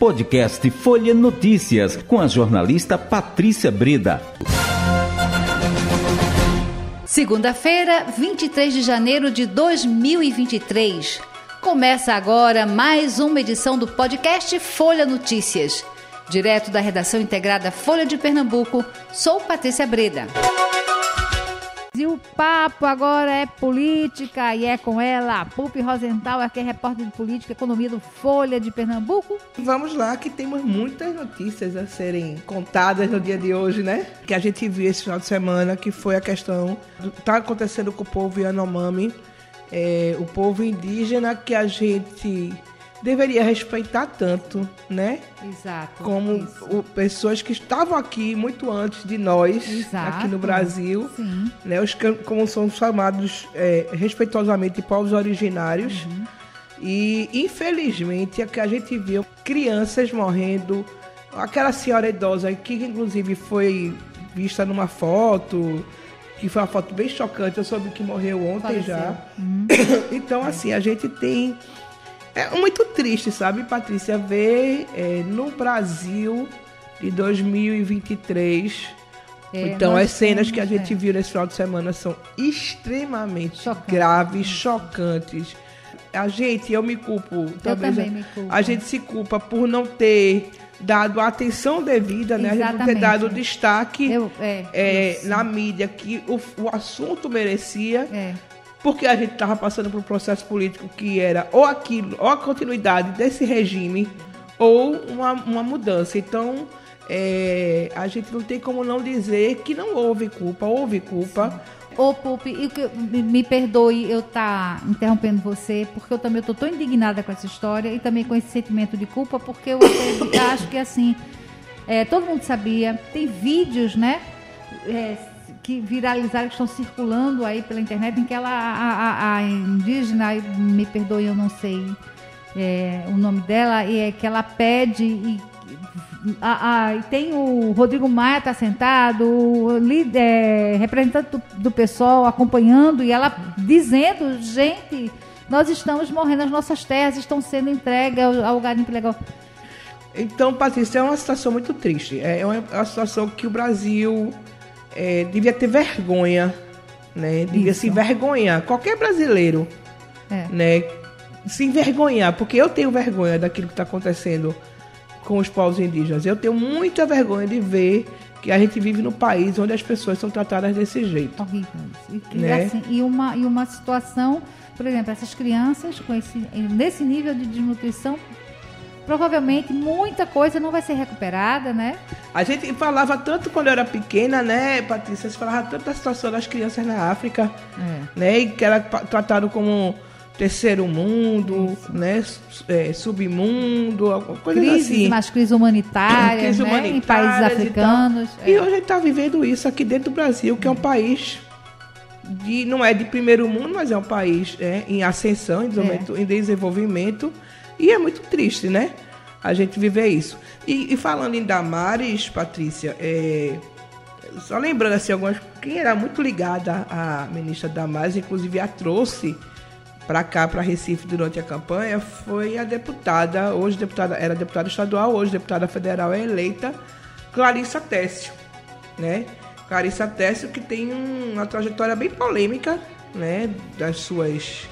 Podcast Folha Notícias, com a jornalista Patrícia Breda. Segunda-feira, 23 de janeiro de 2023. Começa agora mais uma edição do podcast Folha Notícias. Direto da redação integrada Folha de Pernambuco, sou Patrícia Breda. Papo agora é política e é com ela, Pupi Rosenthal, que é repórter de política e economia do Folha de Pernambuco. Vamos lá, que temos muitas notícias a serem contadas no dia de hoje, né? Que a gente viu esse final de semana, que foi a questão do que está acontecendo com o povo Yanomami, é, o povo indígena que a gente deveria respeitar tanto, né? Exato. Como o, pessoas que estavam aqui muito antes de nós, Exato. aqui no Brasil, Sim. né? Os como são chamados é, respeitosamente povos originários. Uhum. E infelizmente é que a gente viu crianças morrendo, aquela senhora idosa que inclusive foi vista numa foto, que foi uma foto bem chocante, eu soube que morreu ontem Faleceu. já. Uhum. Então, assim, a gente tem é muito triste, sabe, Patrícia, ver é, no Brasil de 2023. É, então, as cenas temos, que a gente é. viu nesse final de semana são extremamente Chocante. graves, chocantes. A gente, eu me culpo, talvez. Eu também me culpo. A gente se culpa por não ter dado a atenção devida, né? Exatamente. A gente não ter dado o destaque eu, é, é, na mídia que o, o assunto merecia. Porque a gente estava passando por um processo político que era ou aquilo, ou a continuidade desse regime, ou uma, uma mudança. Então, é, a gente não tem como não dizer que não houve culpa, houve culpa. Ô, Pupi, me perdoe eu estar tá interrompendo você, porque eu também estou tão indignada com essa história e também com esse sentimento de culpa, porque eu acho que, assim, é, todo mundo sabia, tem vídeos, né? É, que viralizaram, que estão circulando aí pela internet, em que ela, a, a, a indígena, me perdoe, eu não sei é, o nome dela, e é que ela pede e a, a, tem o Rodrigo Maia está sentado, o líder, representante do, do pessoal acompanhando e ela dizendo, gente, nós estamos morrendo, as nossas terras estão sendo entregues ao, ao garimpo legal. Então, Patrícia, é uma situação muito triste. É uma, é uma situação que o Brasil é, devia ter vergonha, né? Devia Isso. se envergonhar. Qualquer brasileiro, é. né? Se envergonhar, porque eu tenho vergonha daquilo que está acontecendo com os povos indígenas. Eu tenho muita vergonha de ver que a gente vive no país onde as pessoas são tratadas desse jeito. Horrível. E, né? assim, e, uma, e uma situação, por exemplo, essas crianças com esse, nesse nível de desnutrição provavelmente muita coisa não vai ser recuperada, né? A gente falava tanto quando eu era pequena, né, Patrícia? Você falava tanto da situação das crianças na África, é. né? E que era tratado como terceiro mundo, Isso. né? É, submundo, coisa crises, assim. Mas crises humanitárias, crises né? humanitárias em países africanos. E, é. e hoje a gente está vivendo isso aqui dentro do Brasil, que é um país de, não é de primeiro mundo, mas é um país é, em ascensão, em desenvolvimento, é. em desenvolvimento e é muito triste, né? A gente viver isso. E, e falando em Damares, Patrícia, é, só lembrando assim, algumas. Quem era muito ligada à ministra Damares, inclusive a trouxe para cá, para Recife, durante a campanha, foi a deputada, hoje deputada, era deputada estadual, hoje deputada federal é eleita, Clarissa Tessio, né? Clarissa Tessio, que tem uma trajetória bem polêmica, né? Das suas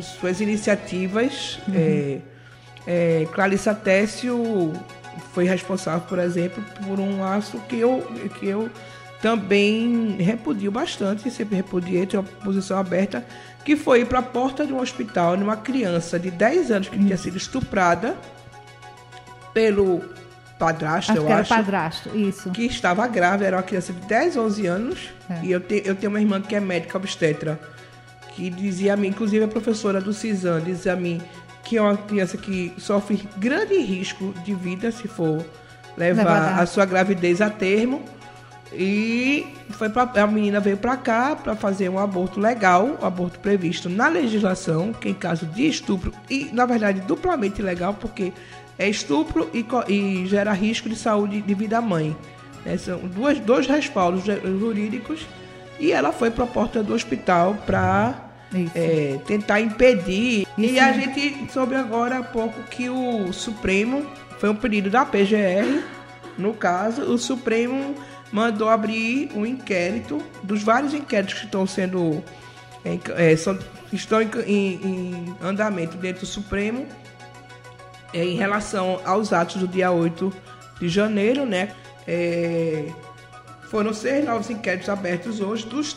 suas iniciativas. Uhum. É, é, Clarissa Tessio foi responsável, por exemplo, por um aço que eu, que eu também repudio bastante, sempre repudiei, tenho uma posição aberta, que foi ir para a porta de um hospital de uma criança de 10 anos que uhum. tinha sido estuprada pelo padrasto, acho eu que acho. padrasto, isso. Que estava grávida, era uma criança de 10, 11 anos. É. E eu, te, eu tenho uma irmã que é médica obstetra que dizia a mim, inclusive a professora do CISAN, dizia a mim que é uma criança que sofre grande risco de vida se for levar a sua gravidez a termo. E foi pra, a menina veio para cá para fazer um aborto legal, um aborto previsto na legislação, que em caso de estupro, e na verdade duplamente legal, porque é estupro e, e gera risco de saúde de vida mãe. Né? São duas, dois respaldos jurídicos e ela foi para a porta do hospital para é, tentar impedir. Isso. E a gente soube agora há pouco que o Supremo, foi um pedido da PGR, no caso, o Supremo mandou abrir um inquérito, dos vários inquéritos que estão sendo. É, são, estão em, em, em, andamento dentro do Supremo é, em relação aos atos do dia 8 de janeiro, né? É, foram seis novos inquéritos abertos hoje, dos,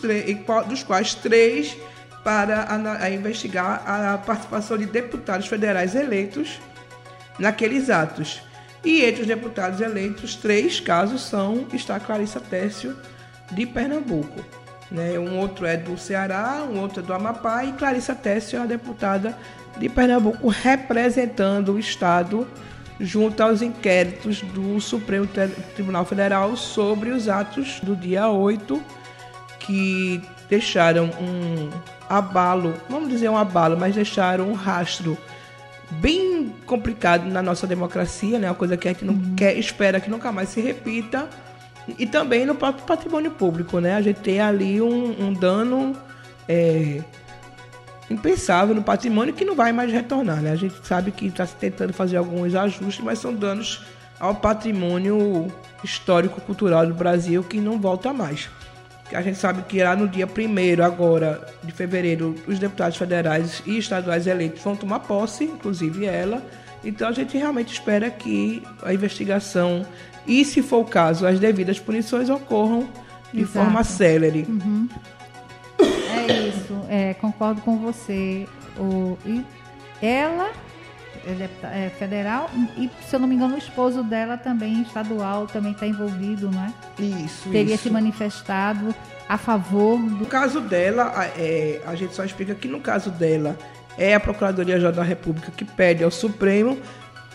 dos quais três para a, investigar a participação de deputados federais eleitos naqueles atos. E entre os deputados eleitos, três casos são está Clarissa Tércio de Pernambuco. Né? Um outro é do Ceará, um outro é do Amapá e Clarissa Tércio é a deputada de Pernambuco representando o Estado junto aos inquéritos do Supremo Tribunal Federal sobre os atos do dia 8, que deixaram um abalo, vamos dizer um abalo, mas deixaram um rastro bem complicado na nossa democracia, né? Uma coisa que a gente não uhum. quer, espera que nunca mais se repita. E também no próprio patrimônio público, né? A gente tem ali um, um dano é, impensável no patrimônio que não vai mais retornar. Né? A gente sabe que está tentando fazer alguns ajustes, mas são danos ao patrimônio histórico-cultural do Brasil que não volta mais. A gente sabe que lá no dia 1 agora de fevereiro, os deputados federais e estaduais eleitos vão tomar posse, inclusive ela. Então a gente realmente espera que a investigação e, se for o caso, as devidas punições ocorram de Exato. forma célere. Uhum. É concordo com você. O, e ela é, é federal e, se eu não me engano, o esposo dela também, estadual, também está envolvido, não é? Isso, Teria isso. se manifestado a favor do... No caso dela, é, a gente só explica que no caso dela é a Procuradoria-Geral da República que pede ao Supremo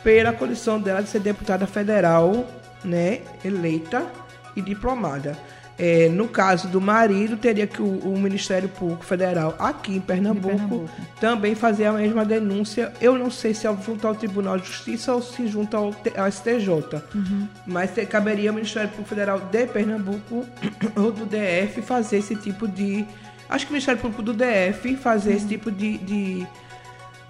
pela condição dela de ser deputada federal, né, eleita e diplomada. É, no caso do marido, teria que o, o, Ministério Público Federal aqui em Pernambuco, Pernambuco, também fazer a mesma denúncia. Eu não sei se é junto ao Tribunal de Justiça ou se junto ao, ao STJ. Uhum. Mas caberia ao Ministério Público Federal de Pernambuco ou do DF fazer esse tipo de. Acho que o Ministério Público do DF fazer uhum. esse tipo de, de,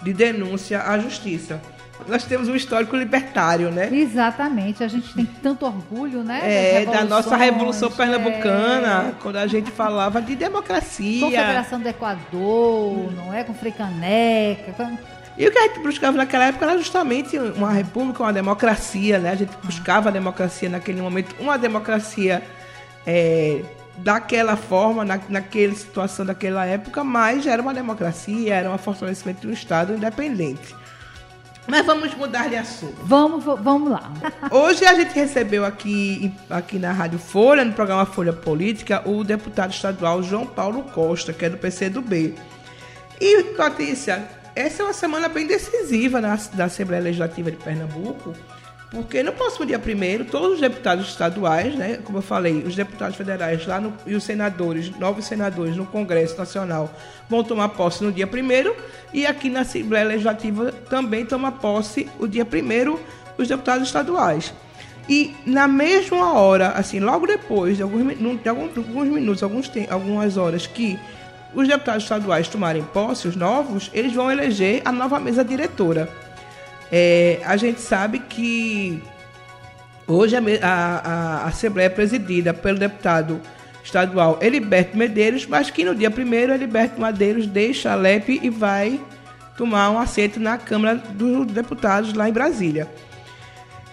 de denúncia à Justiça nós temos um histórico libertário, né? Exatamente, a gente tem tanto orgulho, né? É, da nossa Revolução Pernambucana, é... quando a gente falava de democracia. Confederação do Equador, não é? Com Frei Caneca. E o que a gente buscava naquela época era justamente uma república, uma democracia, né? A gente buscava a democracia naquele momento, uma democracia é, daquela forma, na, naquela situação daquela época, mas era uma democracia, era um fortalecimento de um Estado independente. Mas vamos mudar de assunto. Vamos, vamos lá. Hoje a gente recebeu aqui, aqui na Rádio Folha, no programa Folha Política, o deputado estadual João Paulo Costa, que é do PCdoB. E, Patrícia, essa é uma semana bem decisiva na, da Assembleia Legislativa de Pernambuco, porque no próximo dia primeiro, todos os deputados estaduais, né, como eu falei, os deputados federais lá no, e os senadores, novos senadores no Congresso Nacional, vão tomar posse no dia primeiro e aqui na Assembleia Legislativa também toma posse o dia primeiro os deputados estaduais. E na mesma hora, assim, logo depois de alguns, de alguns minutos, alguns, algumas horas que os deputados estaduais tomarem posse, os novos, eles vão eleger a nova mesa diretora. É, a gente sabe que hoje a, a, a, Assembleia é presidida pelo deputado estadual Heriberto Medeiros, mas que no dia primeiro Heriberto Medeiros deixa a LEP e vai tomar um assento na Câmara dos Deputados lá em Brasília.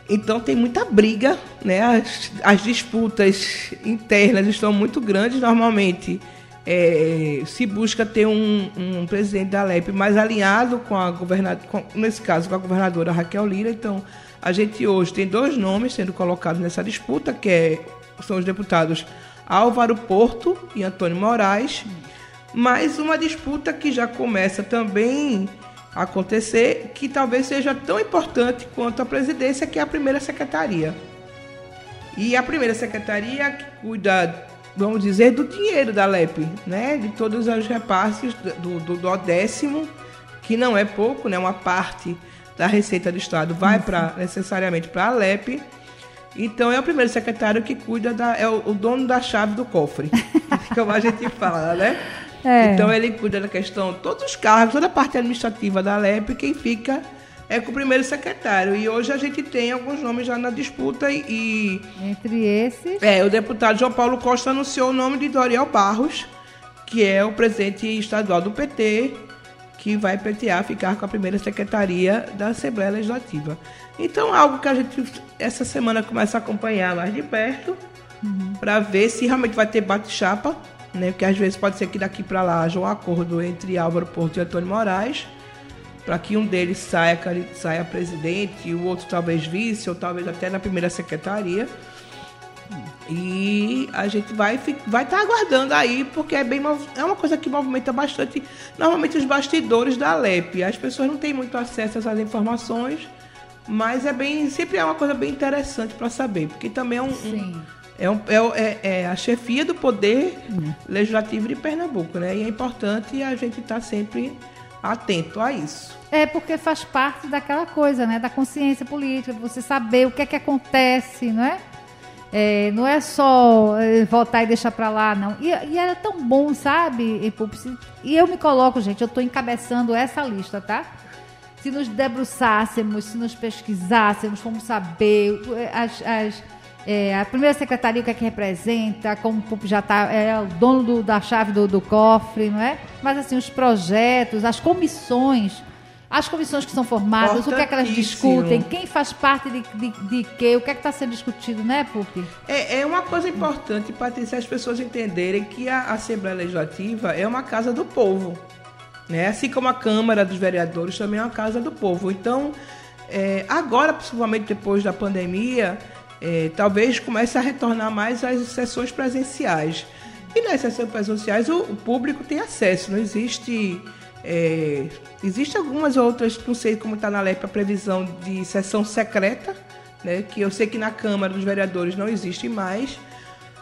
Então tem muita briga, né? As, as disputas internas estão muito grandes. Normalmente é, se busca ter um, um, presidente da LEP mais alinhado com a governadora, nesse caso com a governadora Raquel Lira. Então, a gente hoje tem dois nomes sendo colocados nessa disputa, que é, são os deputados Álvaro Porto e Antônio Moraes, mas uma disputa que já começa também a acontecer, que talvez seja tão importante quanto a presidência, que é a primeira secretaria. E a primeira secretaria que cuida vamos dizer, do dinheiro da LEP, né? De todos os repasses do, do, do décimo, que não é pouco, né? Uma parte da receita do Estado vai para necessariamente para a LEP. Então é o primeiro secretário que cuida da. é o, o dono da chave do cofre. como a gente fala, né? É. Então ele cuida da questão, todos os cargos, toda a parte administrativa da LEP, quem fica é com o primeiro secretário. E hoje a gente tem alguns nomes já na disputa e. Entre esses. É, o deputado João Paulo Costa anunciou o nome de Doriel Barros, que é o presidente estadual do PT, que vai pleitear ficar com a primeira secretaria da Assembleia Legislativa. Então, algo que a gente essa semana começa a acompanhar mais de perto, uhum. para ver se realmente vai ter bate-chapa, né? Porque às vezes pode ser que daqui para lá haja um acordo entre Álvaro Porto e Antônio Moraes para que um deles saia, saia presidente e o outro talvez vice, ou talvez até na primeira secretaria. E a gente vai vai estar tá aguardando aí, porque é bem é uma coisa que movimenta bastante, normalmente os bastidores da LEP. As pessoas não têm muito acesso a essas informações, mas é bem sempre é uma coisa bem interessante para saber, porque também é um, um é, um, é, é, é, a chefia do poder legislativo de Pernambuco, né? E é importante a gente estar tá sempre atento a isso. É porque faz parte daquela coisa, né? Da consciência política, você saber o que é que acontece, não é? É, não é só é, voltar e deixar para lá, não. E, e, era tão bom, sabe, E eu me coloco, gente, eu estou encabeçando essa lista, tá? Se nos debruçássemos, se nos pesquisássemos, vamos saber as, as é, a primeira secretaria, o que é que representa, como o já está, é o dono do, da chave do, do, cofre, não é? Mas assim, os projetos, as comissões, as comissões que são formadas, o que é que elas discutem, quem faz parte de, de, de quê, o que é que está sendo discutido, né, Pupi? É, é uma coisa importante, Patrícia, as pessoas entenderem que a Assembleia Legislativa é uma casa do povo. Né? Assim como a Câmara dos Vereadores também é uma casa do povo. Então, é, agora, principalmente depois da pandemia, é, talvez comece a retornar mais às sessões presenciais. E nas sessões presenciais o, o público tem acesso, não existe. É, existe algumas outras, não sei como está na lei a previsão de sessão secreta, né, que eu sei que na Câmara dos Vereadores não existe mais.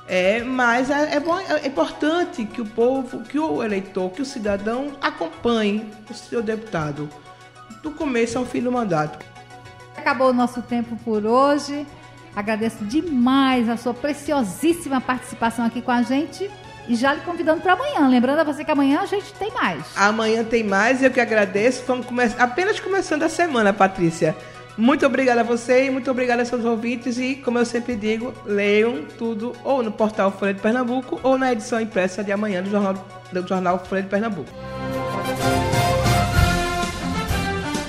É, mas é, é, bom, é importante que o povo, que o eleitor, que o cidadão acompanhe o seu deputado do começo ao fim do mandato. Acabou o nosso tempo por hoje. Agradeço demais a sua preciosíssima participação aqui com a gente. E já lhe convidando para amanhã. Lembrando a você que amanhã a gente tem mais. Amanhã tem mais, eu que agradeço. Vamos come... apenas começando a semana, Patrícia. Muito obrigada a você e muito obrigada aos seus ouvintes. E, como eu sempre digo, leiam tudo ou no portal Folha de Pernambuco ou na edição impressa de amanhã do Jornal, do jornal Folha de Pernambuco.